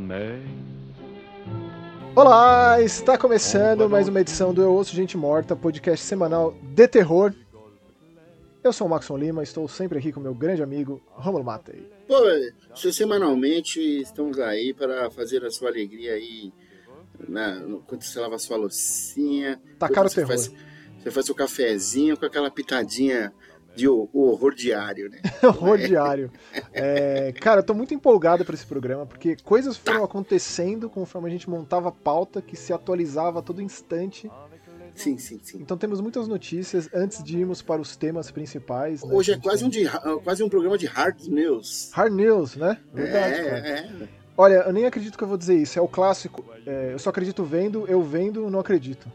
mer. Olá, está começando mais uma edição do Eu Ouço Gente Morta, podcast semanal de terror. Eu sou o Maxon Lima, estou sempre aqui com meu grande amigo Romulo Matei. Pô, se semanalmente estamos aí para fazer a sua alegria aí na, no, quando você lava a sua loucinha. Tacar o você terror. Faz, você faz seu cafezinho com aquela pitadinha de o, o horror diário, né? horror diário. É, cara, eu tô muito empolgado para esse programa, porque coisas foram acontecendo conforme a gente montava a pauta, que se atualizava a todo instante. Sim, sim, sim. Então temos muitas notícias antes de irmos para os temas principais. né, Hoje é quase tem. um, de, quase um programa de hard news. Hard News, né? Verdade, é, cara. é. Olha, eu nem acredito que eu vou dizer isso. É o clássico. é, eu só acredito vendo, eu vendo, não acredito.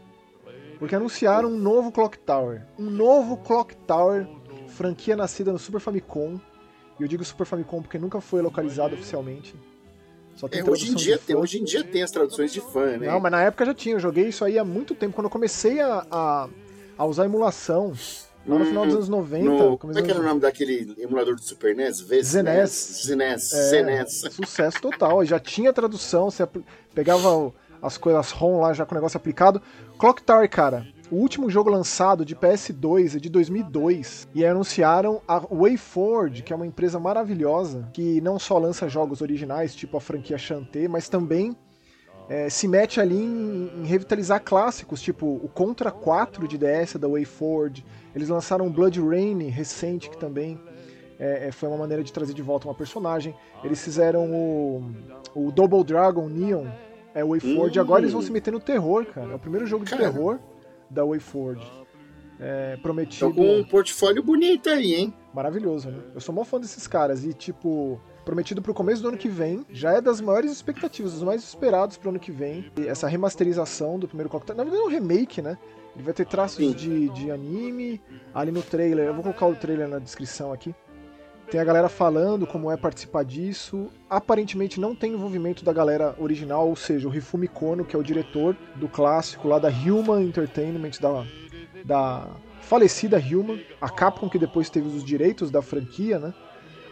Porque anunciaram um novo Clock Tower. Um novo Clock Tower, franquia nascida no Super Famicom. E eu digo Super Famicom porque nunca foi localizado oficialmente. Só tem É, hoje, em dia tem, hoje em dia tem as traduções de fã, né? Não, mas na época já tinha. Eu joguei isso aí há muito tempo. Quando eu comecei a, a, a usar emulação, lá no Hum, final dos anos 90. No, como é que era o nome daquele emulador do Super NES? V- Zenes. Zenes. É, Zenes. Sucesso total. Já tinha tradução, você pegava as coisas ROM lá já com o negócio aplicado. Clock Tower, cara, o último jogo lançado de PS2 é de 2002 e anunciaram a WayForward, que é uma empresa maravilhosa que não só lança jogos originais, tipo a franquia Shantae, mas também é, se mete ali em, em revitalizar clássicos, tipo o Contra 4 de DS da WayForward. Eles lançaram Blood Rain recente, que também é, é, foi uma maneira de trazer de volta uma personagem. Eles fizeram o, o Double Dragon Neon, é o WayForward, Hum. agora eles vão se meter no terror, cara. É o primeiro jogo de Cara. terror da WayForward. É, prometido. Estão com um portfólio bonito aí, hein? Maravilhoso, né? Eu sou mó fã desses caras e, tipo, prometido pro começo do ano que vem, já é das maiores expectativas, dos mais esperados pro ano que vem. E essa remasterização do primeiro Clock Tower, na verdade é um remake, né? Ele vai ter traços Sim. de, de anime ali no trailer. Eu vou colocar o trailer na descrição aqui. Tem a galera falando como é participar disso. Aparentemente não tem envolvimento da galera original, ou seja, o Rifumi Kono, que é o diretor do clássico lá da Human Entertainment, da, da falecida Human, a Capcom que depois teve os direitos da franquia, né?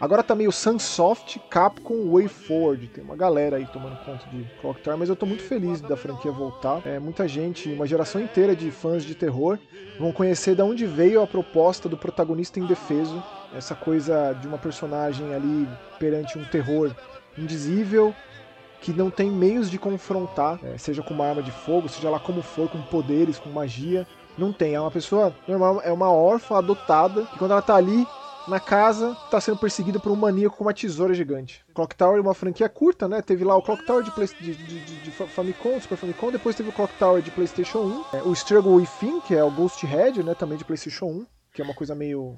Agora tá meio Sunsoft, Capcom, WayForward. Tem uma galera aí tomando conta de Clock Tower, mas eu tô muito feliz da franquia voltar. É, muita gente, uma geração inteira de fãs de terror vão conhecer de onde veio a proposta do protagonista indefeso. Essa coisa de uma personagem ali perante um terror indizível, que não tem meios de confrontar, é, seja com uma arma de fogo, seja lá como for, com poderes, com magia. Não tem. É uma pessoa normal, é uma órfã adotada, que quando ela tá ali na casa, tá sendo perseguida por um maníaco com uma tesoura gigante. Clock Tower é uma franquia curta, né? Teve lá o Clock Tower de, Play- de, de, de- de Fa- Famicom, Super Famicom, depois teve o Clock Tower de PlayStation 1, é, o Struggle Within, que é o Ghost Head, né? Também de PlayStation 1, que é uma coisa meio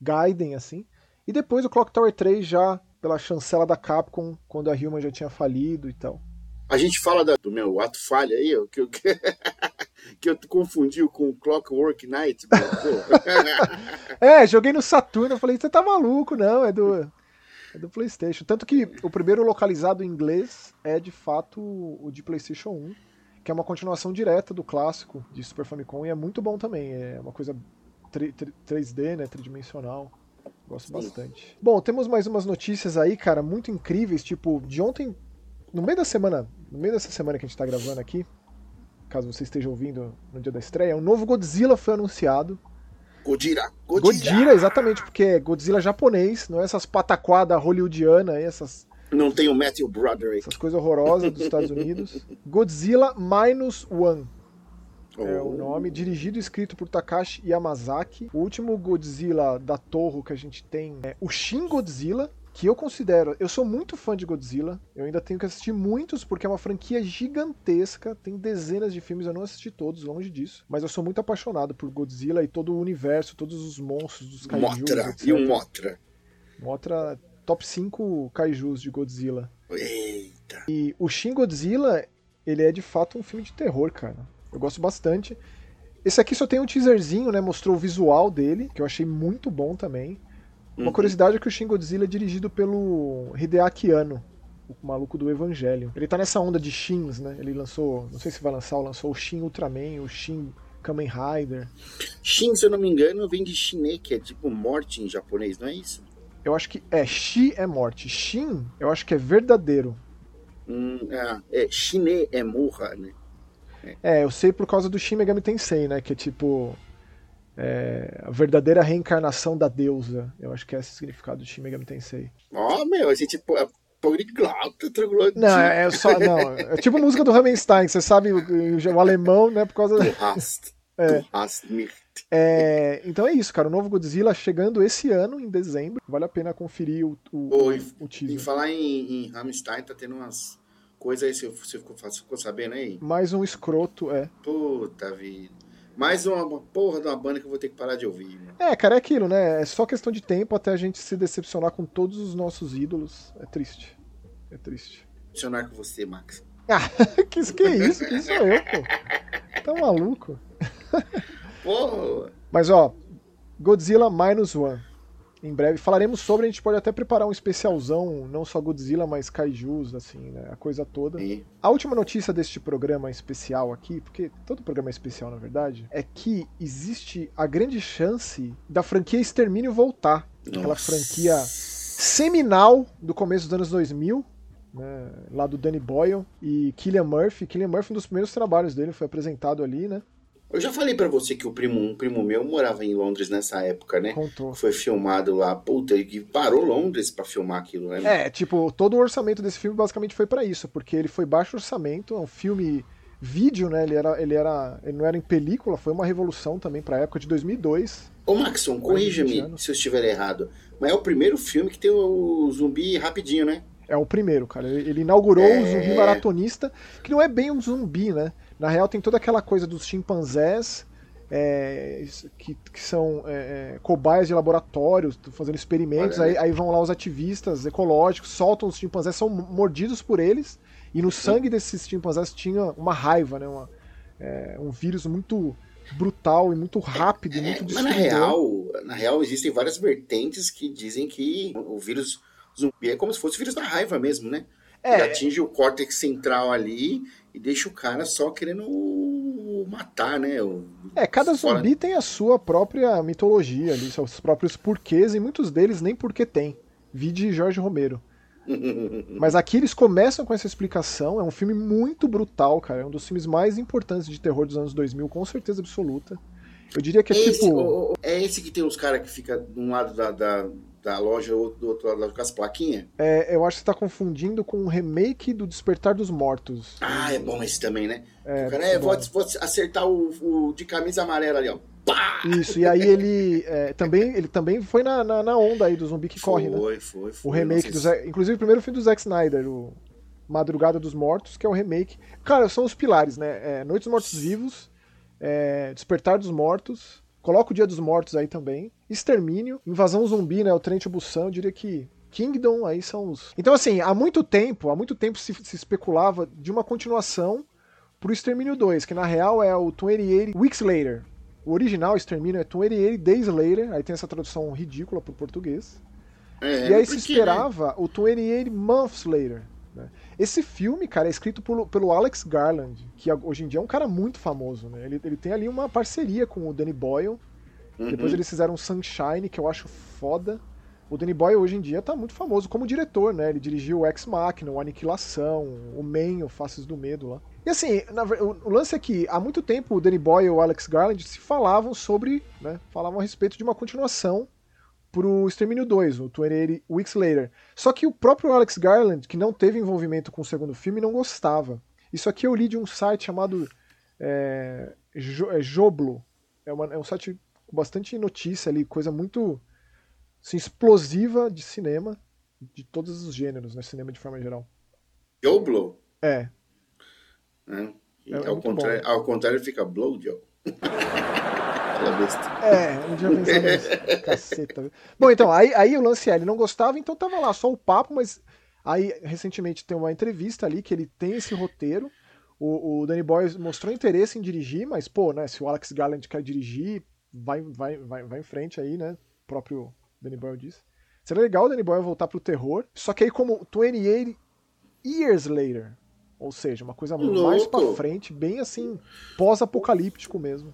Gaiden, assim. E depois o Clock Tower 3 já pela chancela da Capcom, quando a Human já tinha falido e tal. A gente fala da- do meu ato falha aí, que eu, que eu confundi com o Clockwork Night. meu, pô. É, joguei no Saturno, eu falei, você tá maluco, não, é do, é do PlayStation. Tanto que o primeiro localizado em inglês é de fato o de PlayStation 1, que é uma continuação direta do clássico de Super Famicom e é muito bom também. É uma coisa 3D, né, tridimensional. Gosto bastante. Bom, temos mais umas notícias aí, cara, muito incríveis, tipo, de ontem, no meio da semana, no meio dessa semana que a gente tá gravando aqui, caso você esteja ouvindo no dia da estreia, um novo Godzilla foi anunciado. Godira, Godira. Godzilla, exatamente, porque é Godzilla japonês, não é essas pataquadas hollywoodianas aí, essas, Não tem o Matthew Broderick. essas coisas horrorosas dos Estados Unidos. Godzilla Minus One é o Oh. nome, dirigido e escrito por Takashi Yamazaki. O último Godzilla da Torre que a gente tem é o Shin Godzilla, que eu considero, eu sou muito fã de Godzilla, eu ainda tenho que assistir muitos porque é uma franquia gigantesca, tem dezenas de filmes, eu não assisti todos, longe disso, mas eu sou muito apaixonado por Godzilla e todo o universo, todos os monstros dos kaijus, Motra. etc. E o Motra. Motra top 5 kaijus de Godzilla. Eita. E o Shin Godzilla, ele é de fato um filme de terror, cara. Eu gosto bastante. Esse aqui só tem um teaserzinho, né? Mostrou o visual dele, que eu achei muito bom também. Uma Uhum. curiosidade é que o Shin Godzilla é dirigido pelo Hideaki Anno, o maluco do Evangelho. Ele tá nessa onda de Shins, né? Ele lançou, não sei se vai lançar, ou lançou o Shin Ultraman, o Shin Kamen Rider. Shin, se eu não me engano, vem de Shine, que é tipo morte em japonês, não é isso? Eu acho que é Shi é morte. Shin, eu acho que é verdadeiro. Hum, é, é Shine é Murra, né? É, eu sei por causa do Shin Megami Tensei, né? Que é tipo. É, a verdadeira reencarnação da deusa. Eu acho que é esse o significado do Shin Megami Tensei. Ó, oh, meu, esse tipo. É poliglota, Não, é, é só. Não, é tipo música do Ramenstein, você sabe o, o, alemão, né? Por causa. Du hast. É. Du hast nicht. É, então é isso, cara. O novo Godzilla chegando esse ano, em dezembro. Vale a pena conferir o, o, Oi, o teaser. Em falar em, em Rammstein, tá tendo umas coisas aí, você ficou, ficou sabendo aí? Mais um escroto, é. Puta vida. Mais uma porra de uma banda que eu vou ter que parar de ouvir. Mano. É, cara, é aquilo, né? É só questão de tempo até a gente se decepcionar com todos os nossos ídolos. É triste. É triste. Decepcionar com você, Max. Ah, que, que isso? Quem sou eu, pô? Tá maluco? Porra! Mas ó, Godzilla Minus One. Em breve falaremos sobre, a gente pode até preparar um especialzão, não só Godzilla, mas Kaijus, assim, né? A coisa toda. E? A última notícia deste programa especial aqui, porque todo programa é especial na verdade, é que existe a grande chance da franquia Extermínio voltar. Nossa. Aquela franquia seminal do começo dos anos 2000, né, lá do Danny Boyle e Killian Murphy. Killian Murphy, um dos primeiros trabalhos dele, foi apresentado ali, né? Eu já falei para você que o primo, um primo meu morava em Londres nessa época, né? Contou. Foi filmado lá, puta, e parou Londres para filmar aquilo, né? É, tipo, todo o orçamento desse filme basicamente foi para isso, porque ele foi baixo orçamento, é um filme vídeo, né? Ele era, ele era, ele não era em película, foi uma revolução também para época de 2002. Ô Maxon, corrija-me se eu estiver errado, mas é o primeiro filme que tem o zumbi rapidinho, né? É o primeiro, cara. Ele inaugurou é... o zumbi maratonista, que não é bem um zumbi, né? Na real, tem toda aquela coisa dos chimpanzés é, que, que, são é, é cobaias de laboratórios, fazendo experimentos. Aí, aí, vão lá os ativistas ecológicos, soltam os chimpanzés, são mordidos por eles. E no sangue desses chimpanzés tinha uma raiva, né? Uma, é, um vírus muito brutal e muito rápido, e muito Mas na real, na real existem várias vertentes que dizem que o vírus zumbi é como se fosse o vírus da raiva mesmo, né? É. Ele atinge o córtex central ali e deixa o cara só querendo matar, né? O, é, cada fora... zumbi tem a sua própria mitologia ali, seus próprios porquês, e muitos deles nem porque tem. Vide Jorge Romero. Mas aqui eles começam com essa explicação. É um filme muito brutal, cara. É um dos filmes mais importantes de terror dos anos 2000, com certeza absoluta. Eu diria que é esse, tipo. É esse que tem os caras que fica de um lado da, da, da loja ou do outro lado com as plaquinhas? É, eu acho que você tá confundindo com o remake do Despertar dos Mortos. Ah, é bom esse também, né? É, o cara, é, vou, vou, acertar o, o, de camisa amarela ali, ó. Pá! Isso, e aí ele é, também, ele também foi na, na, na, onda aí do zumbi que foi, corre, né? Foi, foi, foi. O remake do Zack, Inclusive o primeiro filme do Zack Snyder, o Madrugada dos Mortos, que é o remake. Cara, são os pilares, né? É, Noites Mortos Vivos, é, Despertar dos Mortos Coloca o Dia dos Mortos aí também. Extermínio, Invasão Zumbi, né? O Trent Busan, eu diria que Kingdom aí são os. Então, assim, há muito tempo, há muito tempo se, se especulava de uma continuação pro Extermínio 2, que na real é o 28 Weeks Later. O original Extermínio é 28 Days Later, aí tem essa tradução ridícula pro português. É, e aí se esperava né? o 28 Months Later. Né? Esse filme, cara, é escrito pelo, pelo Alex Garland, que hoje em dia é um cara muito famoso. Né? Ele, ele tem ali uma parceria com o Danny Boyle. Uhum. Depois eles fizeram Sunshine, que eu acho foda. O Danny Boyle hoje em dia tá muito famoso como diretor, né? Ele dirigiu o Ex Machina, o Aniquilação, o Man, o Faces do Medo lá. E assim, na, o, o, lance é que há muito tempo o Danny Boyle e o Alex Garland se falavam sobre, né? Falavam a respeito de uma continuação pro Extermínio 2, o 28 Weeks Later. Só que o próprio Alex Garland, que não teve envolvimento com o segundo filme, não gostava. Isso aqui eu li de um site chamado é, é Joblo. É, uma, é, um site bastante notícia ali, coisa muito assim, explosiva de cinema, de todos os gêneros, né? Cinema de forma geral. Joblo? É. é. é ao, contrário, ao contrário fica Blowjob. É, um dia nisso. Caceta. Bom, então, aí, aí o lance é, ele não gostava, então tava lá só o papo, mas aí recentemente tem uma entrevista ali que ele tem esse roteiro. O, o Danny Boy mostrou interesse em dirigir, mas, pô, né, se o Alex Garland quer dirigir, vai, vai, vai, vai em frente aí, né? O próprio Danny Boyle disse. Seria legal o Danny Boyle voltar pro terror, só que aí como 28 Years Later, ou seja, uma coisa Louco. mais pra frente, bem assim, pós-apocalíptico mesmo.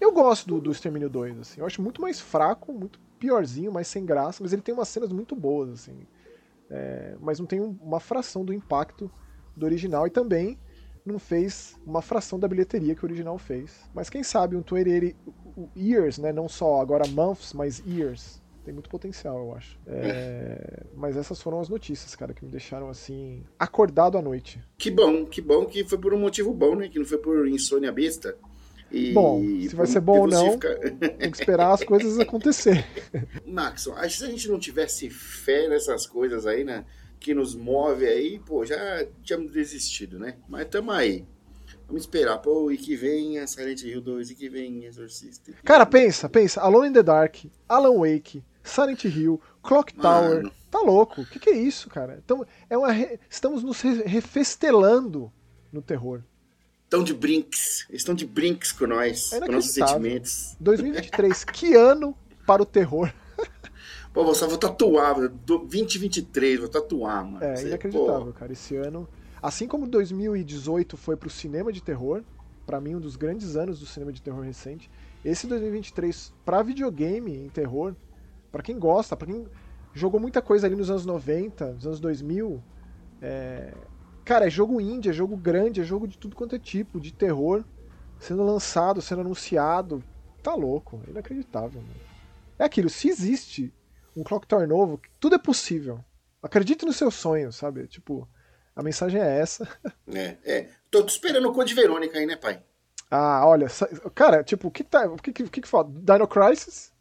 Eu gosto do, do Extermínio 2, assim. Eu acho muito mais fraco, muito piorzinho, mais sem graça, mas ele tem umas cenas muito boas, assim. é, mas não tem uma fração do impacto do original e também não fez uma fração da bilheteria que o original fez. Mas quem sabe um 28 Years, né? Não só agora months, mas years. Tem muito potencial, eu acho. É, mas essas foram as notícias, cara, que me deixaram assim, acordado à noite. Que bom, que bom que foi por um motivo bom, né? Que não foi por insônia besta. E bom, se vai ser bom ou não, fica... tem que esperar as coisas acontecer. Maxon, acho que se a gente não tivesse fé nessas coisas aí, né? Que nos move aí, pô, já tínhamos desistido, né? Mas tamo aí. Vamos esperar, pô, e que vem a Silent Hill 2, e que vem Exorcist. Cara, pensa, pensa. Alone in the Dark, Alan Wake, Silent Hill, Clock Tower. Mano. Tá louco. O que, que, é isso, cara? Então, é uma re... Estamos nos refestelando no terror estão de brinks. estão de brinks com nós, é com nossos sentimentos. 2023, que ano para o terror. Pô, só vou tatuar, 2023, vou tatuar, mano. É, inacreditável, pô. cara. Esse ano, assim como 2018 foi pro cinema de terror, para mim um dos grandes anos do cinema de terror recente, esse 2023 para videogame em terror, para quem gosta, para quem jogou muita coisa ali nos anos 90, nos anos 2000, é, Cara, é jogo indie, é jogo grande, é jogo de tudo quanto é tipo, de terror, sendo lançado, sendo anunciado. Tá louco, é inacreditável. Mano. É aquilo, se existe um Clock Tower novo, tudo é possível. Acredite nos seus sonhos, sabe? Tipo, a mensagem é essa. É, é. Tô esperando o Code Verônica aí, né, pai? Ah, olha, cara, tipo, o que tá. O que, que, que, que falta? Dino Crisis?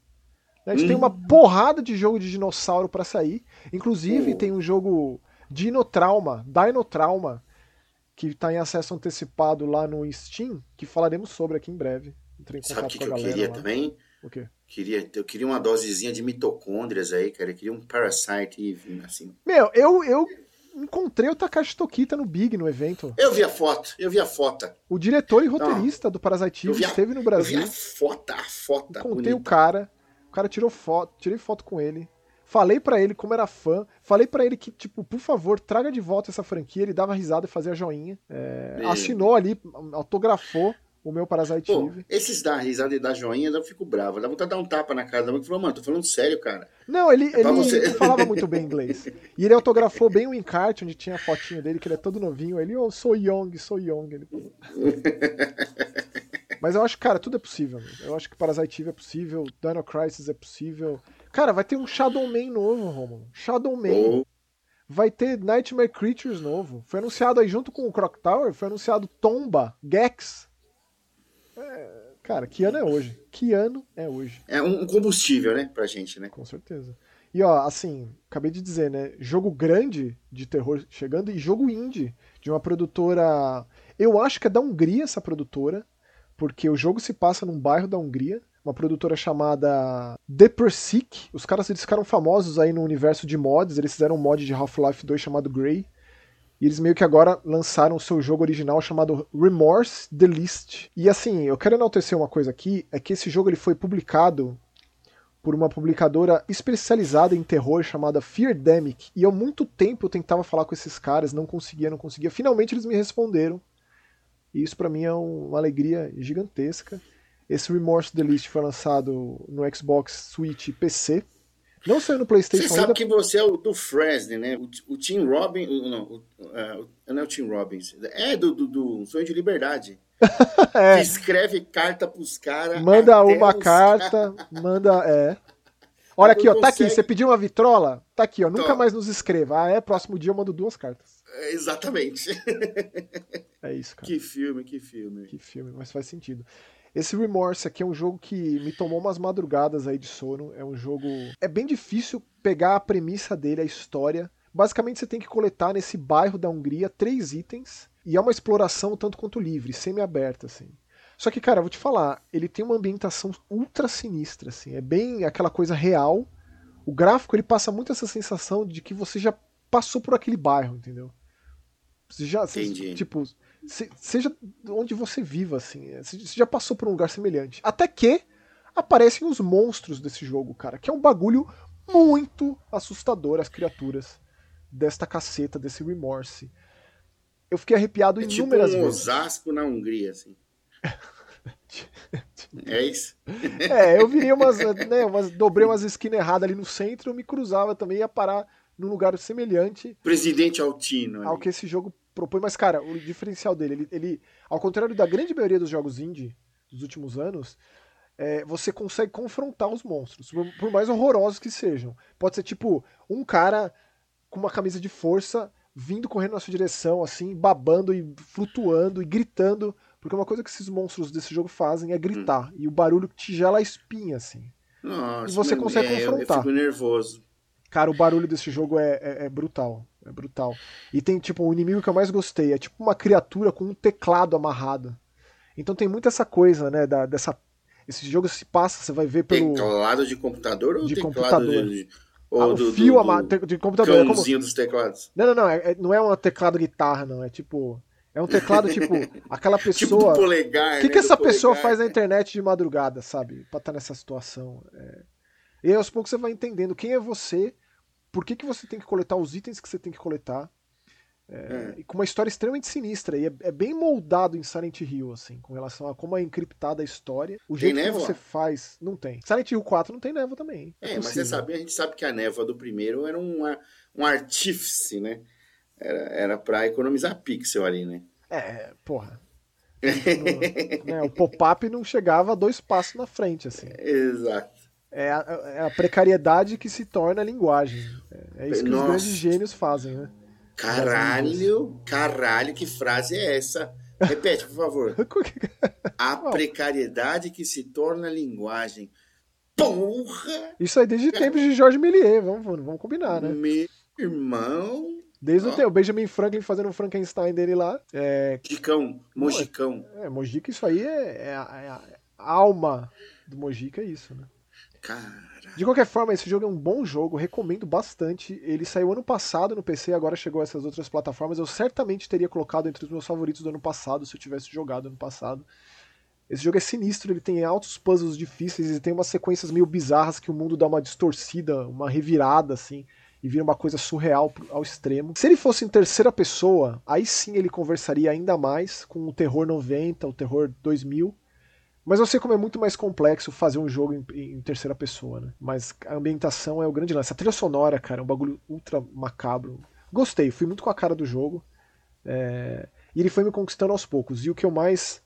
A gente hum. tem uma porrada de jogo de dinossauro para sair. Inclusive, tem um jogo Dinotrauma, Dinotrauma, que está em acesso antecipado lá no Steam, que falaremos sobre aqui em breve. Entrei em Sabe o que, que eu queria lá. também? O quê? Queria, eu queria uma dosezinha de mitocôndrias aí, cara. Eu queria um Parasite assim. Meu, eu, eu encontrei o Takashi Tokita no Big, no evento. Eu vi a foto, eu vi a foto. O diretor e roteirista Não, do Parasite esteve no Brasil. Eu vi a foto, a foto. Encontrei bonita. o cara, o cara tirou foto, tirei foto com ele. Falei para ele como era fã. Falei para ele que, tipo, por favor, traga de volta essa franquia. Ele dava risada e fazia joinha. É, assinou ali, autografou o meu Parasite Pô, Eve. Esses da risada e da joinha, eu fico bravo. Dá vontade de dar um tapa na cara da mãe e falou, mano, tô falando sério, cara. Não, ele, é ele, ele falava muito bem inglês. E ele autografou bem o encarte, onde tinha a fotinho dele, que ele é todo novinho. Ele, oh, sou young, sou young. Ele... Mas eu acho, cara, tudo é possível. Eu acho que Parasite Eve é possível, Dino Crisis é possível. Cara, vai ter um Shadow Man novo, Romulo. Shadow Man. Oh. Vai ter Nightmare Creatures novo. Foi anunciado aí junto com o Croc Tower, foi anunciado Tomba, Gex. É, cara, que ano é hoje? Que ano é hoje? É um combustível, né, pra gente, né? Com certeza. E ó, assim, acabei de dizer, né? Jogo grande de terror chegando e jogo indie de uma produtora. Eu acho que é da Hungria essa produtora, porque o jogo se passa num bairro da Hungria uma produtora chamada The Persic. Os caras eles ficaram famosos aí no universo de mods, eles fizeram um mod de Half-Life 2 chamado Grey. E eles meio que agora lançaram o seu jogo original chamado Remorse The List. E assim, eu quero enaltecer uma coisa aqui, é que esse jogo ele foi publicado por uma publicadora especializada em terror chamada Feardemic. E há muito tempo eu tentava falar com esses caras, não conseguia, não conseguia. Finalmente eles me responderam. E isso para mim é uma alegria gigantesca. Esse Remorse The List foi lançado no Xbox, Switch e PC. Não saiu no PlayStation Você sabe ainda. que você é o do Fresno, né? O, o Tim Robbins. Não, o, uh, não é o Tim Robbins. É do, do, do Sonho de Liberdade. é. Que escreve carta pros caras. Manda uma carta, cara. manda. É. Olha aqui, ó, consegue... tá aqui. Você pediu uma vitrola? Tá aqui, ó. Nunca mais nos escreva. Ah, é? Próximo dia eu mando duas cartas. É, exatamente. É isso, cara. Que filme, que filme. Que filme, mas faz sentido. Esse Remorse aqui é um jogo que me tomou umas madrugadas aí de sono. É um jogo. É bem difícil pegar a premissa dele, a história. Basicamente, você tem que coletar nesse bairro da Hungria três itens. E é uma exploração tanto quanto livre, semi-aberta, assim. Só que, cara, vou te falar, ele tem uma ambientação ultra sinistra, assim. É bem aquela coisa real. O gráfico, ele passa muito essa sensação de que você já passou por aquele bairro, entendeu? Você já, Entendi. tipo, seja onde você viva, assim. É, você já passou por um lugar semelhante. Até que aparecem os monstros desse jogo, cara, que é um bagulho muito assustador as criaturas desta caceta, desse remorse. Eu fiquei arrepiado é inúmeras tipo um vezes. Osasco na Hungria, assim. é isso? É, eu virei umas, né, umas. Dobrei umas esquinas erradas ali no centro, eu me cruzava também, ia parar num lugar semelhante. Presidente Altino. Ao que esse jogo propõe. Mas, cara, o diferencial dele, ele, ele ao contrário da grande maioria dos jogos indie dos últimos anos, é, você consegue confrontar os monstros, por, por mais horrorosos que sejam. Pode ser tipo um cara com uma camisa de força vindo correndo na sua direção, assim, babando e flutuando e gritando. Porque uma coisa que esses monstros desse jogo fazem é gritar. Hum. E o barulho te gela a espinha, assim. Nossa, e você consegue é, confrontar. Eu fico nervoso. Cara, o barulho desse jogo é, é, é, brutal. É brutal. E tem, tipo, o inimigo que eu mais gostei. É tipo uma criatura com um teclado amarrado. Então tem muito essa coisa, né? Da, dessa. Esse jogo se passa, você vai ver pelo. Teclado de computador ou de teclado computador? De, ou ah, do, fio do, do, de computador. É como... dos teclados. Não, não, não. É, é, não é um teclado guitarra, não. É tipo. É um teclado, tipo, aquela pessoa. tipo polegar. O que, né? que essa pessoa faz na internet de madrugada, sabe? Pra estar nessa situação. É... E aí, aos poucos você vai entendendo quem é você, por que, que você tem que coletar os itens que você tem que coletar. É, e com uma história extremamente sinistra. E é, é, bem moldado em Silent Hill, assim, com relação a como é encriptada a história. O jeito que você faz. Não tem. Silent Hill 4 não tem névoa também. É, é mas você sabe, a gente sabe que a névoa do primeiro era um, um artífice, né? Era, era pra economizar pixel ali, né? É, porra. no, né, o pop-up não chegava a dois passos na frente, assim. Exato. É a, é a precariedade que se torna a linguagem. É, isso que Nossa. os grandes gênios fazem, né? Caralho, caralho, que frase é essa? Repete, por favor. A precariedade que se torna linguagem. Porra! Isso aí desde tempos de Jorge Méliès, vamos, vamos combinar, né? Meu irmão. Desde o Benjamin Franklin fazendo o Frankenstein dele lá. É... Mojicão, Mojicão. É, Mojica, isso aí é, é, a, é a alma do Mojica, é isso, né? Cara. De qualquer forma, esse jogo é um bom jogo, recomendo bastante. Ele saiu ano passado no PC, agora chegou a essas outras plataformas. Eu certamente teria colocado entre os meus favoritos do ano passado se eu tivesse jogado ano passado. Esse jogo é sinistro, ele tem altos puzzles difíceis e tem umas sequências meio bizarras que o mundo dá uma distorcida, uma revirada assim, e vira uma coisa surreal ao extremo. Se ele fosse em terceira pessoa, aí sim ele conversaria ainda mais com o terror 90, o terror 2000 mas eu sei como é muito mais complexo fazer um jogo em, em, terceira pessoa, né? Mas a ambientação é o grande lance. A trilha sonora, cara, é um bagulho ultra macabro. Gostei, fui muito com a cara do jogo. É... E ele foi me conquistando aos poucos. E o que eu mais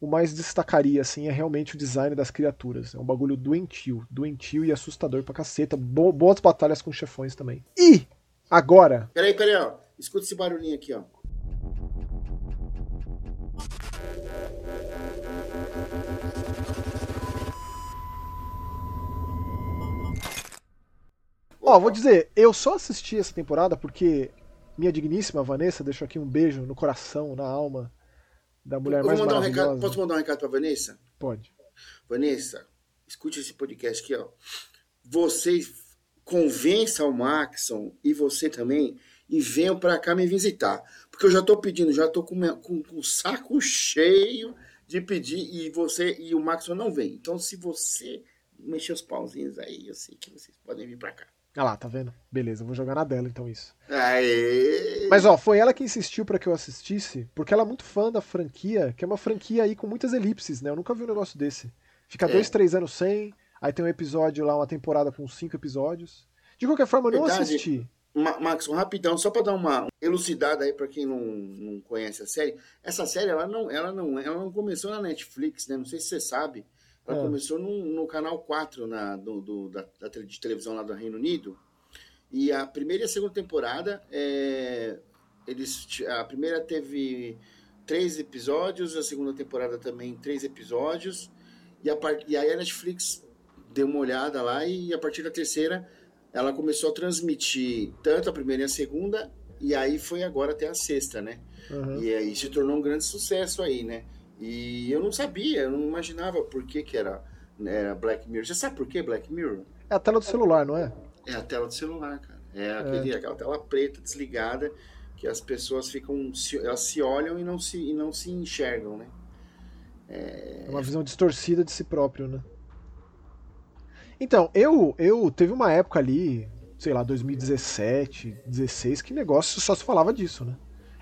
o mais destacaria, assim, é realmente o design das criaturas. É um bagulho doentio, doentio e assustador pra caceta. Bo boas batalhas com chefões também. E agora. Peraí, peraí, ó. Escuta esse barulhinho aqui, ó. Ó, vou dizer, eu só assisti essa temporada porque minha digníssima Vanessa deixou aqui um beijo no coração, na alma da mulher mais mandar maravilhosa. Um recado, posso mandar um recado pra Vanessa? Pode. Vanessa, escute esse podcast aqui, ó. Vocês convençam o Maxon e você também e venham para cá me visitar. Porque eu já tô pedindo, já tô com, minha, com, com o saco cheio de pedir e você e o Maxon não vem. Então, se você mexer os pauzinhos aí, eu sei que vocês podem vir para cá. Ah lá, tá vendo? Beleza, vou jogar na dela então isso. Aê. Mas ó, foi ela que insistiu para que eu assistisse, porque ela é muito fã da franquia, que é uma franquia aí com muitas elipses, né? Eu nunca vi um negócio desse. Fica é. dois, três anos sem, aí tem um episódio lá, uma temporada com cinco episódios. De qualquer forma, eu não assisti. Max, um rapidão, só para dar uma elucidada aí para quem não, não conhece a série. Essa série, ela não, ela, não, ela não começou na Netflix, né? Não sei se você sabe. Ela é. começou no, no, canal 4 na, do, do, da, da, de televisão lá do Reino Unido. E a primeira e a segunda temporada, é, eles, a primeira teve três episódios, a segunda temporada também três episódios. E, a, e aí a Netflix deu uma olhada lá e a partir da terceira ela começou a transmitir tanto a primeira e a segunda, e aí foi agora até a sexta, né? Uhum. E aí se tornou um grande sucesso aí, né? E eu não sabia, eu não imaginava por que, que era, era Black Mirror. Você sabe por que Black Mirror? É a tela do celular, não é? É a tela do celular, cara. É, aquele, é. aquela tela preta desligada que as pessoas ficam. Elas se olham e não se, e não se enxergam, né? É... é uma visão distorcida de si próprio, né? Então, eu, eu teve uma época ali, sei lá, 2017, 16, que negócio só se falava disso, né?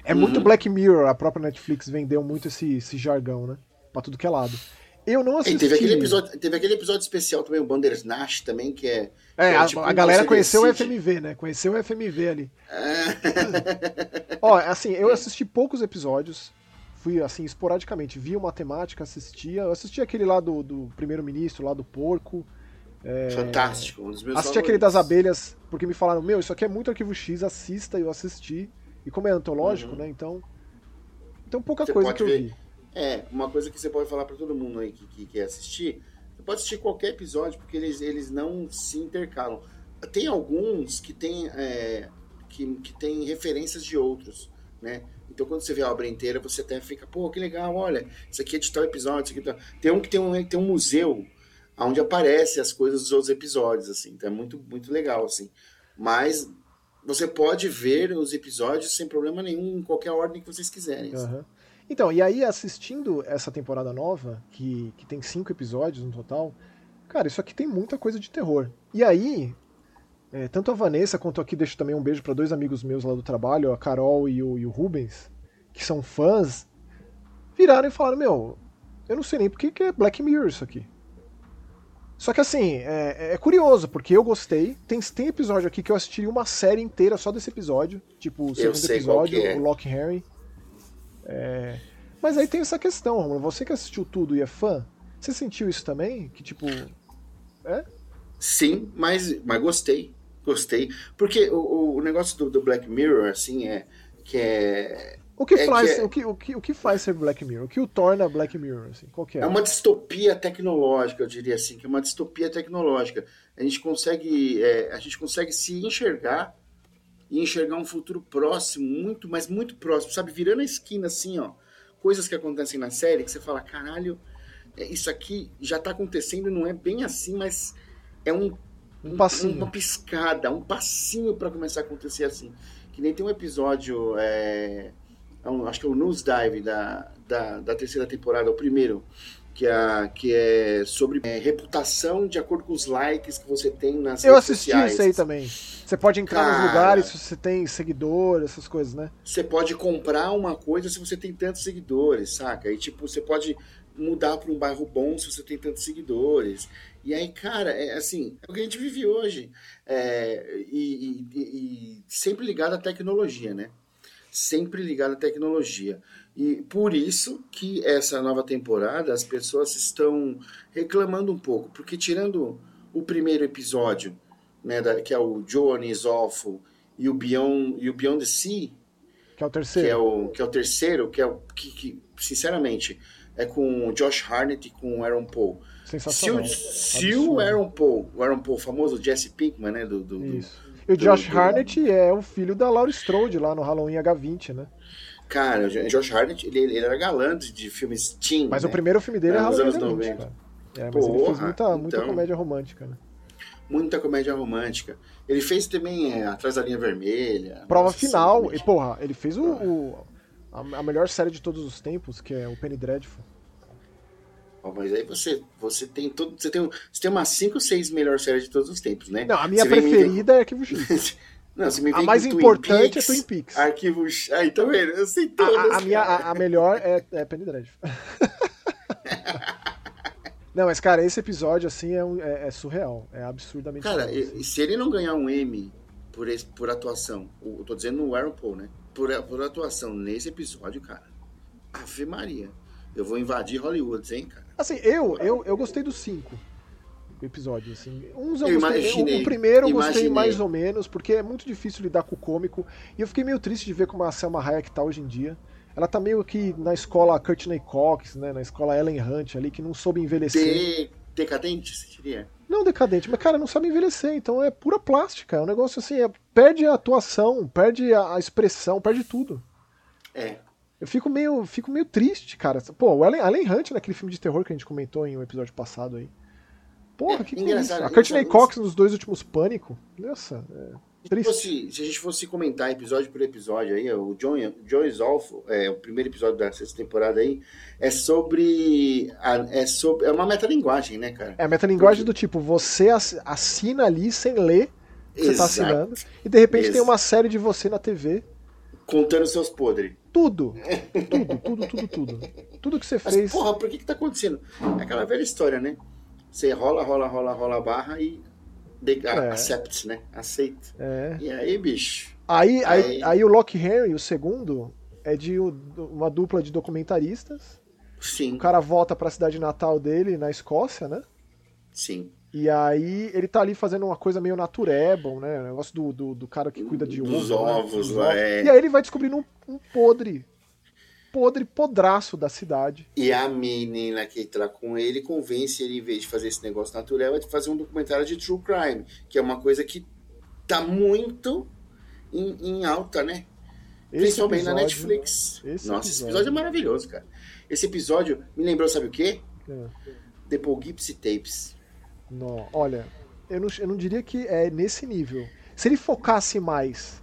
É uhum. muito Black Mirror, a própria Netflix vendeu muito esse, esse jargão, né? Pra tudo que é lado. Eu não assisti. E teve aquele, episódio, teve aquele episódio especial também, o Bandersnatch também, que é. É, que a, tipo a, galera conheceu o FMV, né? Conheceu o FMV ali. É. Ó, assim, eu assisti poucos episódios. Fui, assim, esporadicamente. Via uma temática, assistia. Eu assisti aquele lá do, do primeiro-ministro, lá do porco. É... Fantástico, um dos meus Assisti favoritos. aquele das abelhas, porque me falaram, meu, isso aqui é muito arquivo X, assista, eu assisti. E como é antológico, uhum. né? Então. Então pouca Você coisa que eu ver. vi. É, uma coisa que você pode falar para todo mundo aí que, que quer assistir, você pode assistir qualquer episódio, porque eles, eles não se intercalam. Tem alguns que tem, é, que, que tem referências de outros, né? Então quando você vê a obra inteira, você até fica, pô, que legal, olha, isso aqui é de tal episódio, isso aqui é tal... Tem um que tem um, tem um museu onde aparece as coisas dos outros episódios, assim, então é muito, muito legal, assim. Mas você pode ver os episódios sem problema nenhum, em qualquer ordem que vocês quiserem. Uhum. Então, e aí assistindo essa temporada nova, que, que tem cinco episódios no total, cara, isso aqui tem muita coisa de terror. E aí, é, tanto a Vanessa quanto aqui deixo também um beijo para dois amigos meus lá do trabalho, a Carol e o, e o Rubens, que são fãs, viraram e falaram: Meu, eu não sei nem porque que é Black Mirror isso aqui. Só que assim, é, é, curioso, porque eu gostei. Tem, tem episódio aqui que eu assisti uma série inteira só desse episódio. Tipo, o segundo episódio, é. o Lock Harry. É... Mas aí tem essa questão, Romulo. Você que assistiu tudo e é fã, você sentiu isso também? Que tipo. É? Sim, mas, mas gostei. Gostei. Porque o, o negócio do, do Black Mirror, assim, é. Que é. O que, é faz, que é... o, que, o, que, o que faz ser Black Mirror? O que o torna Black Mirror? Assim? Qual é? é uma distopia tecnológica, eu diria assim, que é uma distopia tecnológica. A gente consegue, é, a gente consegue se enxergar e enxergar um futuro próximo, muito, mas muito próximo, sabe? Virando a esquina assim, ó. Coisas que acontecem na série que você fala, caralho, é, isso aqui já tá acontecendo, não é bem assim, mas é um, um passinho. uma piscada, um passinho para começar a acontecer assim. Que nem tem um episódio, é, é um, acho que é o News Dive da, da, da terceira temporada, o primeiro, que é, que é sobre é, reputação de acordo com os likes que você tem nas Eu assisti sociais. isso aí também. Você pode entrar Cara, nos lugares se você tem seguidor, essas coisas, né? Você pode comprar uma coisa se você tem tantos seguidores, saca? E tipo, você pode mudar para um bairro bom se você tem tantos seguidores. E aí, cara, é assim, é o que a gente vive hoje. É, e, e, e sempre ligado à tecnologia, né? Sempre ligado à tecnologia. E por isso que essa nova temporada as pessoas estão reclamando um pouco, porque tirando o primeiro episódio, né, da, que é o Johnny Awful e o Beyond e o Beyond the Sea, que é o terceiro, que é o, que é o terceiro, que é o que, que sinceramente é com o Josh Harnett e com o Aaron Paul. Sensacional. Se o, se o Aaron Paul, o Aaron Paul, famoso Jesse Pinkman, né, do, do Isso. E o Josh do, Harnett é o filho da Laura Strode lá no Halloween H20, né? Cara, o Josh Hartnett, ele, ele era galã de filmes teen. Mas né? o primeiro filme dele é nos anos 90. É, mas Porra, ele fez muita, muita então, comédia romântica, né? Muita comédia romântica. Ele fez também é, Atrás da Linha Vermelha. Prova Final. Assim, e, porra, ele fez o, o a, a, melhor série de todos os tempos, que é o Penny Dreadful. Mas aí você, você tem todo. Você tem, você tem umas 5 ou 6 melhores séries de todos os tempos, né? Não, a minha você preferida é Arquivo X. Não, você me a mais importante Peaks, é Twin Peaks. Arquivos. Aí, tá vendo? Eu sei todas. A, a minha, a, a, melhor é, é Penny Dreadful. não, mas, cara, esse episódio, assim, é, um, é, é surreal. É absurdamente Cara, assim. se ele não ganhar um M por, esse, por atuação, eu tô dizendo no Aaron Paul, né? Por, por atuação nesse episódio, cara. Ave Maria. Eu vou invadir Hollywood, hein, cara? Assim, eu, eu, eu gostei dos cinco episódio, assim. Uns eu, eu gostei, o, primeiro eu gostei mais ou menos, porque é muito difícil lidar com o cômico, e eu fiquei meio triste de ver como a Selma Hayek tá hoje em dia. Ela tá meio que na escola Courtney Cox, né, na escola Ellen Hunt ali, que não soube envelhecer. De... Decadente, você diria? Não decadente, mas cara, não sabe envelhecer, então é pura plástica, é um negócio assim, é, perde a atuação, perde a, a expressão, perde tudo. É, eu fico meio, fico meio triste, cara. Pô, o Ellen, Ellen Hunt, naquele filme de terror que a gente comentou em um episódio passado aí. Porra, que, que é isso? A Courtney Cox nos dois últimos Pânico. Nossa, é se, fosse, se, a gente fosse comentar episódio por episódio aí, o John, John Isolfo, é, o primeiro episódio da sexta temporada aí, é sobre. A, é sobre. É uma metalinguagem, né, cara? É a metalinguagem do tipo, você assina ali sem ler que você tá assinando, e de repente Exato. tem uma série de você na TV. Contando seus podres. Tudo. Tudo, tudo, tudo, tudo. Tudo que você Mas, fez. Porra, por que que tá acontecendo? É aquela velha história, né? Você rola, rola, rola, rola a barra e de, é. né? Aceita. É. E aí, bicho? Aí, aí, aí, aí o Lock Henry, o segundo, é de uma dupla de documentaristas. Sim. O cara volta para a cidade natal dele, na Escócia, né? Sim. E aí ele tá ali fazendo uma coisa meio naturebon, né? O negócio do, do, do, cara que cuida de Dos ovo, ovos, né? lá, é. E aí ele vai descobrindo um, um podre. Podre, podraço da cidade. E a menina que tá com ele convence ele, em vez de fazer esse negócio natureba, de fazer um documentário de true crime, que é uma coisa que tá muito em, em alta, né? Esse Principalmente episódio, na Netflix. Esse Nossa, episódio. esse episódio é maravilhoso, cara. Esse episódio me lembrou, sabe o quê? É. The Poughkeepsie Tapes. Não, olha, eu não, eu não diria que é nesse nível. Se ele focasse mais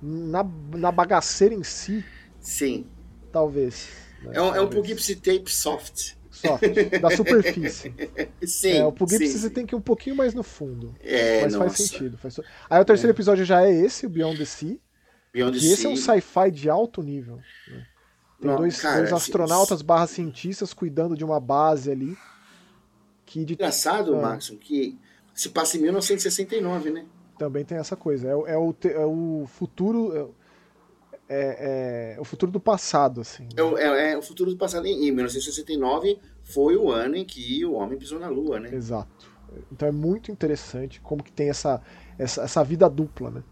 na, na bagaceira em si. Sim. Talvez. Né? É um, é um Poughkeepsie Tape soft. Soft, da superfície. sim. É, o Poughkeepsie você tem que ir um pouquinho mais no fundo. É, mas nossa. faz sentido. Faz... Aí o terceiro é. episódio já é esse, o Beyond the Sea. Beyond the e esse é um sci-fi de alto nível. Né? Tem não, dois, cara, dois astronautas barra cientistas cuidando de uma base ali. Que de... Engraçado, ah. Max, que se passa em 1969, né? Também tem essa coisa. É, é, o, é o futuro. É, é, é, o futuro do passado, assim. Né? É, é, é, o futuro do passado. Em 1969 foi o ano em que o homem pisou na Lua, né? Exato. Então é muito interessante como que tem essa, essa, essa vida dupla, né?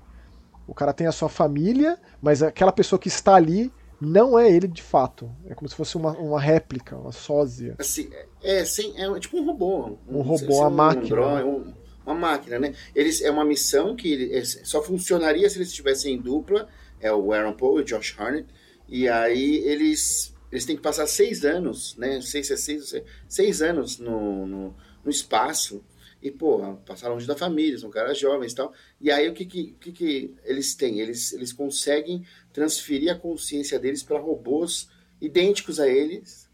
O cara tem a sua família, mas aquela pessoa que está ali não é ele de fato. É como se fosse uma, uma réplica, uma sósia. Assim, é, sim, é tipo um robô. Um, um robô, uma um máquina. Um, uma máquina, né? Eles, é uma missão que ele, só funcionaria se eles estivessem em dupla. É o Aaron Paul e o Josh Harnett. E aí eles, eles têm que passar seis anos, né? Seis, seis, seis, seis anos no, no, no espaço e, pô, passar longe da família, são caras jovens e tal. E aí o que que, que, que eles têm? Eles, eles conseguem transferir a consciência deles para robôs idênticos a eles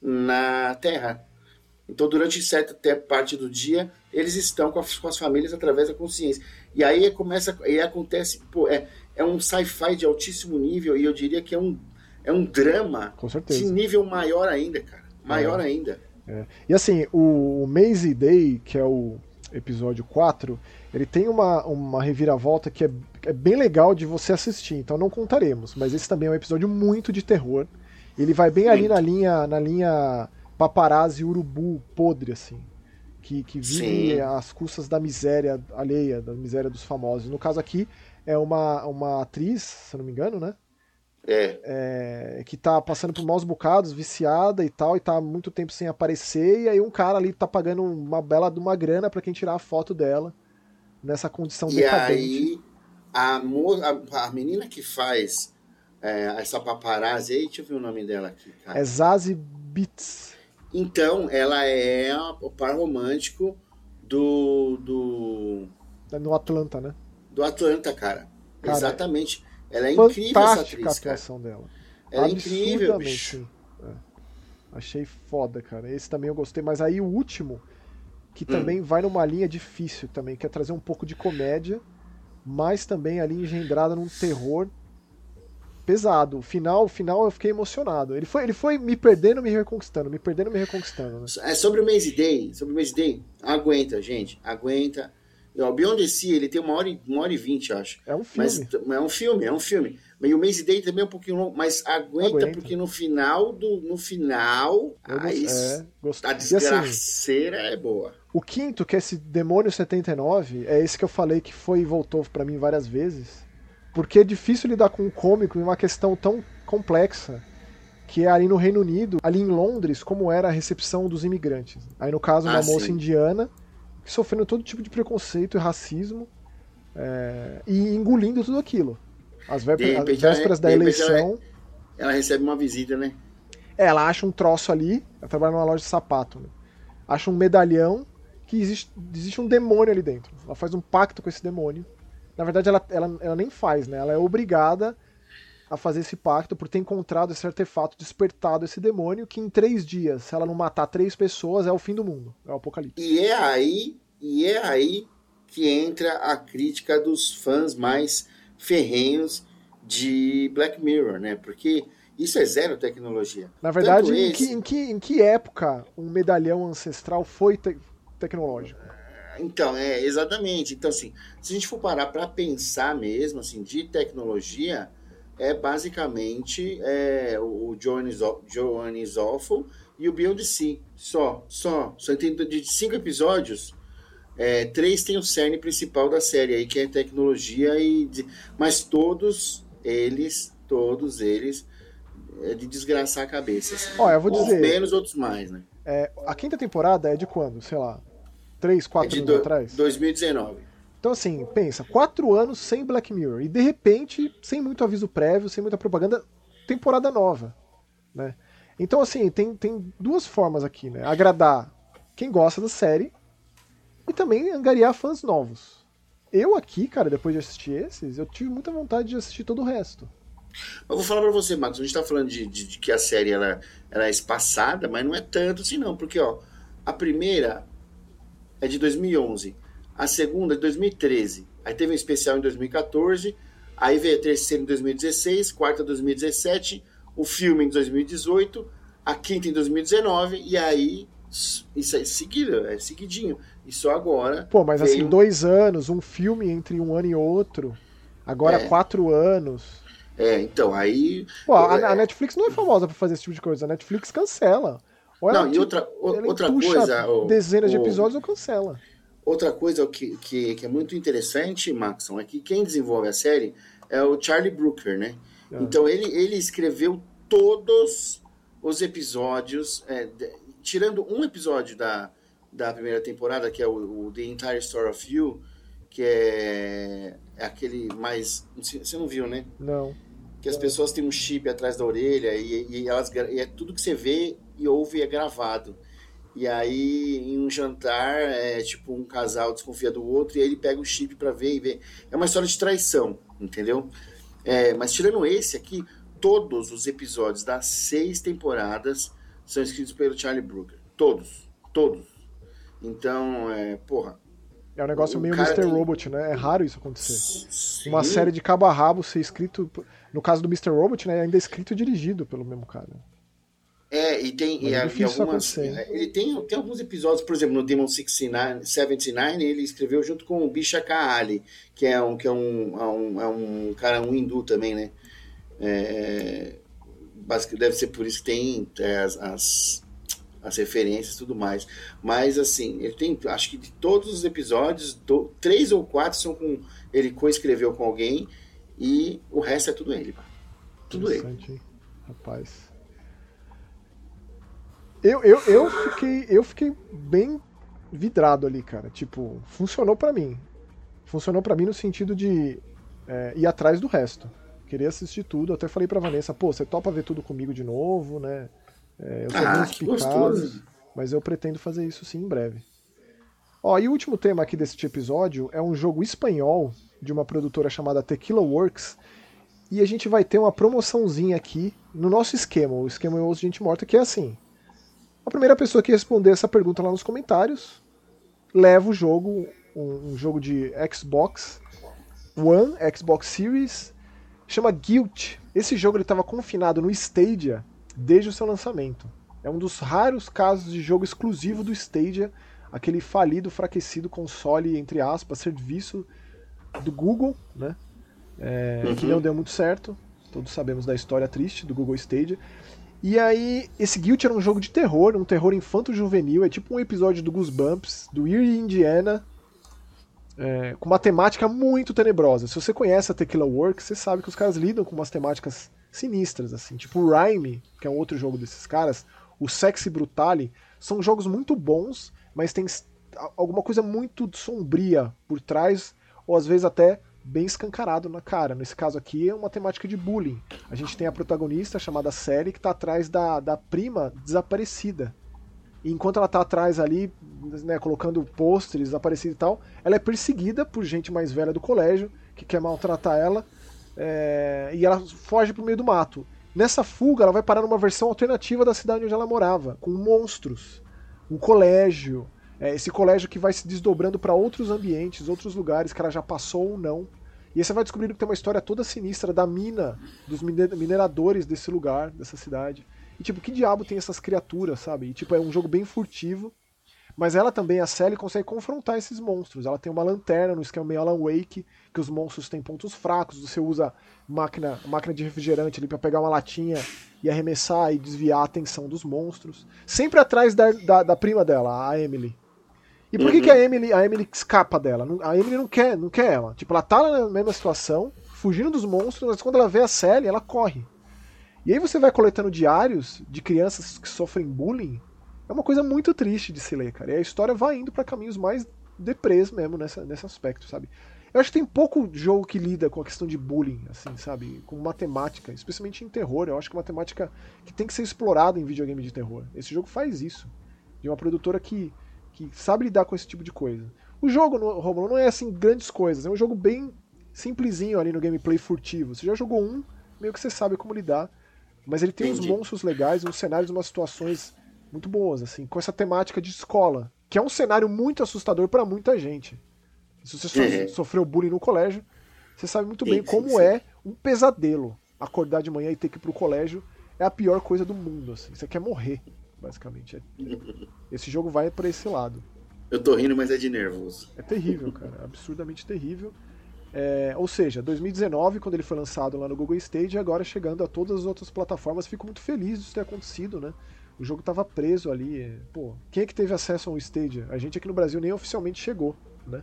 na Terra. Então, durante certa parte do dia, eles estão com, com as famílias através da consciência. E aí começa, e acontece, pô, é, é um sci-fi de altíssimo nível, e eu diria que é um, é um drama de nível maior ainda, cara. Maior é. ainda. É. E assim, o, o Maze Day, que é o episódio 4, ele tem uma, uma reviravolta que é, é bem legal de você assistir, então não contaremos, mas esse também é um episódio muito de terror. Ele vai bem ali na linha, na linha paparazzi urubu podre, assim. Que, que vive Sim. às custas da miséria alheia, da miséria dos famosos. No caso aqui, é uma, uma atriz, se não me engano, né? É. é. que tá passando por maus bocados, viciada e tal, e tá há muito tempo sem aparecer, e aí um cara ali tá pagando uma bela de uma grana para quem tirar a foto dela nessa condição e decadente. E aí, a, a, a, menina que faz é, essa paparazzi aí, deixa eu ver o nome dela aqui, cara. É Zazie Beats. Então, ela é o par romântico do. do... No Atlanta, né? Do Atlanta, cara. cara Exatamente. Ela é incrível essa atriz, a atuação cara. dela. Ela é incrível, bicho. É. Achei foda, cara. Esse também eu gostei, mas aí o último, que hum. também vai numa linha difícil também, quer trazer um pouco de comédia, mas também ali engendrada num terror pesado. O final, o final eu fiquei emocionado. Ele foi, ele foi me perdendo, me reconquistando, me perdendo, me reconquistando. Né? É sobre o Maze Day, sobre o Maze Day. Aguenta, gente, aguenta. O Beyond the Sea, ele tem uma hora, e, uma hora e vinte, acho. É um filme. Mas, é um filme, é um filme. E o Maze Day também é um pouquinho longo, mas aguenta, aguenta. porque no final do. No final. aí, é, a desgraceira assim, é boa. O quinto, que é esse Demônio 79, é esse que eu falei que foi e voltou para mim várias vezes. Porque é difícil lidar com um cômico em uma questão tão complexa que é ali no Reino Unido, ali em Londres, como era a recepção dos imigrantes. Aí no caso, uma ah, moça sim. indiana sofrendo todo tipo de preconceito e racismo é, e engolindo tudo aquilo. As vésperas, vésperas da eleição. Ela, ela, recebe uma visita, né? É, ela acha um troço ali, ela trabalha numa loja de sapato, né? acha um medalhão que existe, existe um demônio ali dentro. Ela faz um pacto com esse demônio. Na verdade, ela, ela, ela nem faz, né? Ela é obrigada a fazer esse pacto por ter encontrado esse artefato, despertado esse demônio, que em três dias, se ela não matar três pessoas, é o fim do mundo. É o apocalipse. E é aí, e é aí que entra a crítica dos fãs mais ferrenhos de Black Mirror, né? Porque isso é zero tecnologia. Na verdade, em, esse... que, em, que, em, que, época um medalhão ancestral foi te tecnológico? Então, é, exatamente. Então, assim, se a gente for parar para pensar mesmo, assim, de tecnologia, é basicamente é, o Joanne Zoffel e o Beyond Sea. Só, só. Só tem de cinco episódios, é, três tem o cerne principal da série aí, que é tecnologia e... De, mas todos eles, todos eles, é de desgraçar a cabeça. Assim. Ó, eu vou Uns dizer... menos, outros mais, né? É, a quinta temporada é de quando? Sei lá, três, quatro é anos do, atrás? 2019. Então, assim, pensa, quatro anos sem Black Mirror. E de repente, sem muito aviso prévio, sem muita propaganda, temporada nova. Né? Então, assim, tem, tem duas formas aqui, né? Agradar quem gosta da série e também angariar fãs novos. Eu aqui, cara, depois de assistir esses, eu tive muita vontade de assistir todo o resto. Eu vou falar pra você, Marcos, a gente tá falando de, de, de que a série ela, ela é espaçada, mas não é tanto assim não, porque ó, a primeira é de 2011, a segunda é de 2013, aí teve um especial em 2014, aí veio a terceira em 2016, quarta em 2017, o filme em 2018, a quinta em 2019, e aí isso é seguido, é seguidinho. E só agora. Pô, mas assim, dois anos, um filme entre um ano e outro. Agora é. quatro anos. É, então, aí. Pô, a, é... a, Netflix não é famosa por fazer esse tipo de coisa. A Netflix cancela. Ou não, e outra, outra coisa. Dezenas o, de episódios ou cancela. Outra coisa que, que, que, é muito interessante, Maxon, é que quem desenvolve a série é o Charlie Brooker, né? Ah. Então ele, ele escreveu todos os episódios, é, de, tirando um episódio da, da primeira temporada, que é o, o, The Entire Story of You, que é, é aquele mais. Você não viu, né? Não. Que as pessoas têm um chip atrás da orelha e, e, elas, e é tudo que você vê e ouve é gravado. E aí, em um jantar, é tipo um casal desconfia do outro e aí ele pega o chip para ver e ver. É uma história de traição, entendeu? É, mas tirando esse aqui, todos os episódios das seis temporadas são escritos pelo Charlie Brooker. Todos. Todos. Então, é, porra. É um negócio meio Mr. Tem... Robot, né? É raro isso acontecer. Sim. Uma série de cabo a rabo ser escrito. No caso do Mr. Robot, né? Ainda é escrito e dirigido pelo mesmo cara. É, e tem. e, é e algumas, é, ele tem, tem alguns episódios, por exemplo, no Demon 69, 79, ele escreveu junto com o Bisha Kahali, que é um, que é um, é um, é um cara, um hindu também, né? É, deve ser por isso que tem é, as, as as referências e tudo mais. Mas assim, ele tem, acho que de todos os episódios, do, três ou quatro são com ele co-escreveu com alguém e o resto é tudo ele. Tudo ele. Rapaz. Eu, eu, eu, fiquei, eu fiquei bem vidrado ali, cara. Tipo, funcionou para mim. Funcionou para mim no sentido de é, ir atrás do resto. Queria assistir tudo. Até falei pra Vanessa, pô, você topa ver tudo comigo de novo, né? É, eu sou ah, bem gostoso. mas eu pretendo fazer isso sim em breve. Ó, e o último tema aqui deste episódio é um jogo espanhol de uma produtora chamada Tequila Works. E a gente vai ter uma promoçãozinha aqui no nosso esquema, o esquema Osso Gente Morta, que é assim. A primeira pessoa que responder essa pergunta lá nos comentários leva o jogo, um, um jogo de Xbox One, Xbox Series, chama Guilt. Esse jogo ele estava confinado no Stadia desde o seu lançamento. É um dos raros casos de jogo exclusivo do Stadia, aquele falido, fraquecido console, entre aspas, serviço do Google, né? É, uhum. Que não deu muito certo. Todos sabemos da história triste do Google Stadia. E aí, esse Guilt era um jogo de terror, um terror infanto-juvenil, é tipo um episódio do Goosebumps, do Erie, Indiana, é, com uma temática muito tenebrosa. Se você conhece a Tequila Works, você sabe que os caras lidam com umas temáticas sinistras, assim. Tipo o Rhyme, que é um outro jogo desses caras, o Sexy Brutale, são jogos muito bons, mas tem alguma coisa muito sombria por trás, ou às vezes até bem escancarado na cara. Nesse caso aqui é uma temática de bullying. A gente tem a protagonista chamada Sally que está atrás da, da prima desaparecida. E enquanto ela está atrás ali, né, colocando pôsteres desaparecidos e tal, ela é perseguida por gente mais velha do colégio que quer maltratar ela é, e ela foge pro meio do mato. Nessa fuga, ela vai parar numa versão alternativa da cidade onde ela morava, com monstros, um colégio, é, esse colégio que vai se desdobrando para outros ambientes, outros lugares que ela já passou ou não. E aí você vai descobrindo que tem uma história toda sinistra da mina, dos mineradores desse lugar, dessa cidade. E tipo, que diabo tem essas criaturas, sabe? E tipo, é um jogo bem furtivo. Mas ela também, a Sally, consegue confrontar esses monstros. Ela tem uma lanterna no esquema meio Alan Wake, que os monstros têm pontos fracos. Você usa máquina, máquina de refrigerante ali para pegar uma latinha e arremessar e desviar a atenção dos monstros. Sempre atrás da, da, da prima dela, a Emily. E por uhum. que, que a Emily, a Emily escapa dela? A Emily não quer, não quer ela. Tipo, ela tá na mesma situação, fugindo dos monstros, mas quando ela vê a Sally, ela corre. E aí você vai coletando diários de crianças que sofrem bullying. É uma coisa muito triste de se ler, cara. E a história vai indo para caminhos mais deprês mesmo nessa, nesse aspecto, sabe? Eu acho que tem pouco jogo que lida com a questão de bullying, assim, sabe? Com matemática, especialmente em terror. Eu acho que é matemática que tem que ser explorada em videogame de terror. Esse jogo faz isso. De uma produtora que, que sabe lidar com esse tipo de coisa. O jogo, Romulo, não é assim grandes coisas. É um jogo bem simplesinho ali no gameplay furtivo. Você já jogou um, meio que você sabe como lidar. Mas ele tem Entendi. uns monstros legais, uns cenários, umas situações muito boas, assim, com essa temática de escola, que é um cenário muito assustador para muita gente. Se você uhum. sofreu bullying no colégio, você sabe muito bem como sim. é um pesadelo. Acordar de manhã e ter que ir pro colégio é a pior coisa do mundo, assim. Você quer morrer, basicamente. É... Esse jogo vai para esse lado. Eu tô rindo, mas é de nervoso. É terrível, cara. Absurdamente terrível. É, ou seja, 2019, quando ele foi lançado lá no Google Stage, agora chegando a todas as outras plataformas, fico muito feliz disso ter acontecido, né? O jogo estava preso ali. Pô, quem é que teve acesso ao Stadia? A gente aqui no Brasil nem oficialmente chegou, né?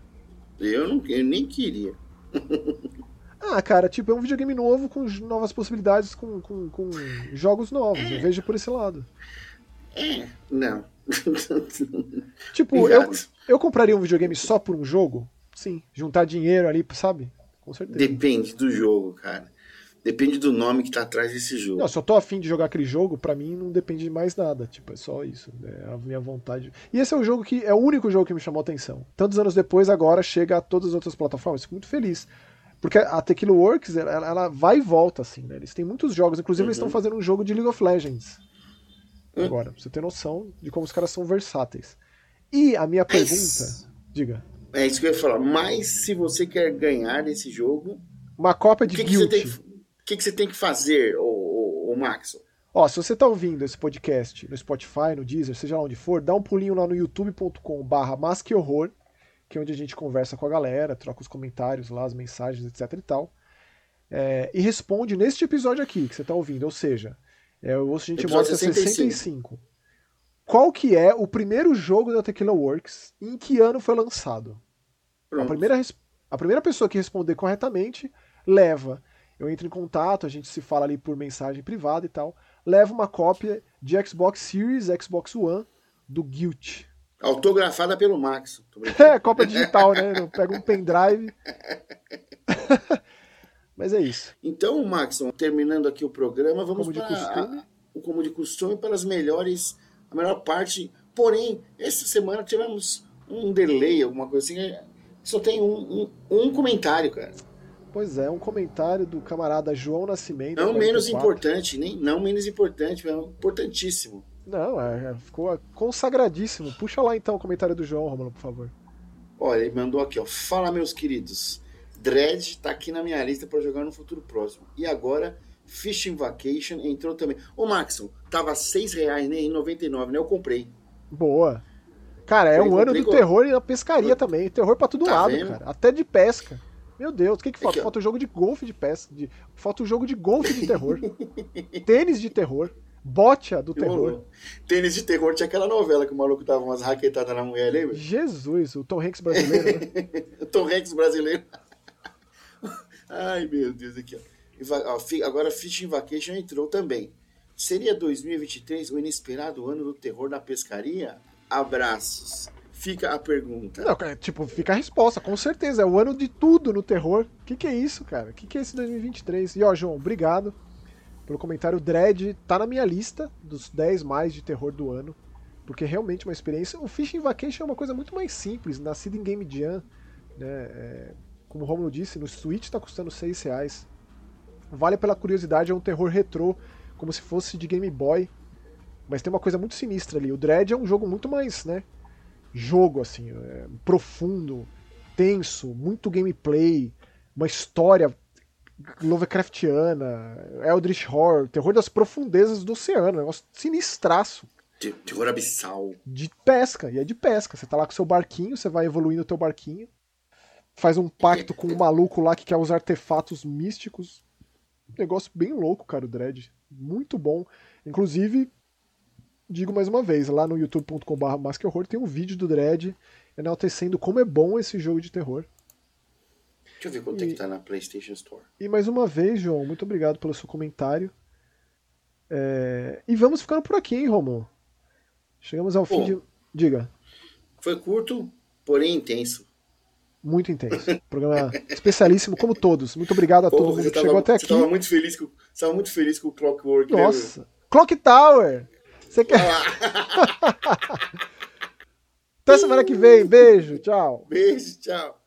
Eu, não, eu nem queria. ah, cara, tipo, é um videogame novo com novas possibilidades, com, com, com jogos novos. É. Eu vejo por esse lado. É, não. tipo, eu, eu compraria um videogame só por um jogo? Sim. Juntar dinheiro ali, sabe? Com certeza. Depende do jogo, cara. Depende do nome que tá atrás desse jogo. Não, se eu tô afim de jogar aquele jogo, para mim não depende de mais nada. Tipo, é só isso. É a minha vontade. E esse é o jogo que. É o único jogo que me chamou a atenção. Tantos anos depois, agora chega a todas as outras plataformas. Fico muito feliz. Porque a Tequila Works, ela, ela vai e volta, assim, né? Eles têm muitos jogos. Inclusive, uhum. eles estão fazendo um jogo de League of Legends. Uhum. Agora, pra você ter noção de como os caras são versáteis. E a minha pergunta. Diga. É isso que eu ia falar. Mas se você quer ganhar esse jogo. Uma cópia de que o que, que, você tem que fazer, o, o, o Max? Ó, se você está ouvindo esse podcast no Spotify, no Deezer, seja lá onde for, dá um pulinho lá no youtube.com barra Horror, que é onde a gente conversa com a galera, troca os comentários lá, as mensagens, etc e tal. É, e responde neste episódio aqui que você está ouvindo, ou seja, é, o Osso a gente mostra 65. 65. Qual que é o primeiro jogo da Tequila Works e em que ano foi lançado? A primeira, a primeira pessoa que responder corretamente leva eu entro em contato, a gente se fala ali por mensagem privada e tal. Levo uma cópia de Xbox Series, Xbox One do Guilt. Autografada pelo Max. É, cópia digital, né? Eu pego um pendrive. Mas é isso. Então, Max, terminando aqui o programa, vamos como para de costume. A, como de costume para as melhores, a melhor parte. Porém, essa semana tivemos um delay, alguma coisa assim. Só tem um, um, um comentário, cara. Pois é, um comentário do camarada João Nascimento. Não menos importante, nem não menos importante, mas importantíssimo. Não, é, é, ficou consagradíssimo. Puxa lá então o comentário do João, Romulo, por favor. Olha, ele mandou aqui, ó. Fala, meus queridos. Dread tá aqui na minha lista para jogar no futuro próximo. E agora, Fishing Vacation entrou também. Ô, Maxon, tava seis reais, né? Em 99, né? Eu comprei. Boa. Cara, é eu um ano do terror e na pescaria eu... também. Terror pra todo tá lado, vendo? cara. Até de pesca. Meu Deus, o que, que falta? Falta o jogo de golfe de pesca. De... Falta o jogo de golfe de terror. Tênis de terror. Bocha do terror. Tênis de terror tinha aquela novela que o maluco tava umas raquetadas na mulher, lembra? Jesus, o Tom Hanks brasileiro, né? o Tom Hanks brasileiro. Ai, meu Deus, aqui, ó. Agora Fishing Vacation entrou também. Seria 2023 o inesperado ano do terror na pescaria? Abraços fica a pergunta. Não, cara, tipo, fica a resposta, com certeza. É o ano de tudo no terror. O que, que é isso, cara? O que, que é esse 2023? E ó, João, obrigado pelo comentário. Dread tá na minha lista dos 10 mais de terror do ano. Porque realmente é uma experiência. O Fishing Vacation é uma coisa muito mais simples, nascido em Game Jam. Né? É, como o Romulo disse, no Switch tá custando 6 reais. Vale pela curiosidade, é um terror retrô, como se fosse de Game Boy. Mas tem uma coisa muito sinistra ali. O Dread é um jogo muito mais, né? jogo, assim, é, profundo, tenso, muito gameplay, uma história Lovecraftiana, Eldritch Horror, terror das profundezas do oceano, negócio sinistraço. De, terror abissal. De pesca, e é de pesca. Você tá lá com seu barquinho, você vai evoluindo o teu barquinho, faz um pacto com um maluco lá que quer os artefatos místicos. Negócio bem louco, cara, o Dread. Muito bom. Inclusive, digo mais uma vez, lá no youtube.com.br Horror tem um vídeo do Dread enaltecendo como é bom esse jogo de terror. Deixa eu ver quanto e, é que tá na PlayStation Store. E mais uma vez, João, muito obrigado pelo seu comentário. É... E vamos ficando por aqui, hein, Romulo? Chegamos ao Pô, fim de. Diga. Foi curto, porém intenso. Muito intenso. Programa especialíssimo, como todos. Muito obrigado a Pô, todo mundo que tava, chegou até aqui. Você estava muito feliz com, tava muito feliz com o Clockwork. Né, Nossa. Né, Clock Tower! Você quer. Até semana que vem. Beijo, tchau. Beijo, tchau.